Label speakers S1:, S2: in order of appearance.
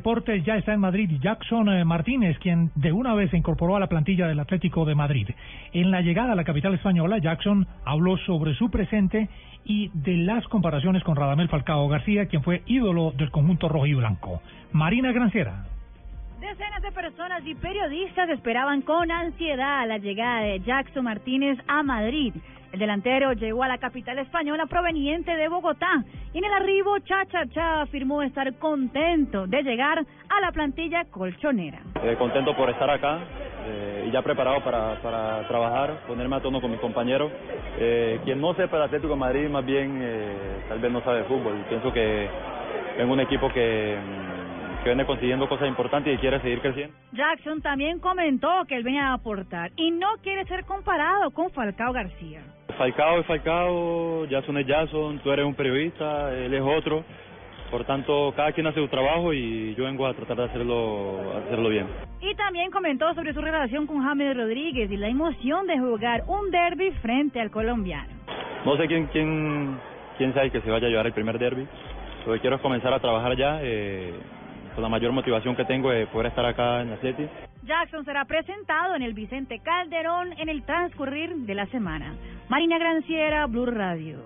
S1: Deportes ya está en Madrid Jackson eh, Martínez, quien de una vez se incorporó a la plantilla del Atlético de Madrid. En la llegada a la capital española, Jackson habló sobre su presente y de las comparaciones con Radamel Falcao García, quien fue ídolo del conjunto rojo y blanco. Marina Granciera.
S2: Decenas de personas y periodistas esperaban con ansiedad la llegada de Jackson Martínez a Madrid. El delantero llegó a la capital española proveniente de Bogotá y en el arribo Cha Cha afirmó estar contento de llegar a la plantilla colchonera.
S3: Eh, contento por estar acá eh, y ya preparado para, para, trabajar, ponerme a tono con mis compañeros. Eh, quien no sepa el Atlético de Madrid más bien eh, tal vez no sabe fútbol. Pienso que tengo un equipo que que viene consiguiendo cosas importantes y quiere seguir creciendo.
S2: Jackson también comentó que él venía a aportar y no quiere ser comparado con Falcao García.
S3: Falcao es Falcao, Jason es Jason, tú eres un periodista, él es otro. Por tanto, cada quien hace su trabajo y yo vengo a tratar de hacerlo, hacerlo bien.
S2: Y también comentó sobre su relación con James Rodríguez y la emoción de jugar un derby frente al colombiano.
S3: No sé quién, quién, quién sabe que se vaya a llevar el primer derby. Lo que quiero es comenzar a trabajar ya. Eh, la mayor motivación que tengo de poder estar acá en Atleti.
S2: Jackson será presentado en el Vicente Calderón en el transcurrir de la semana. Marina Granciera, Blue Radio.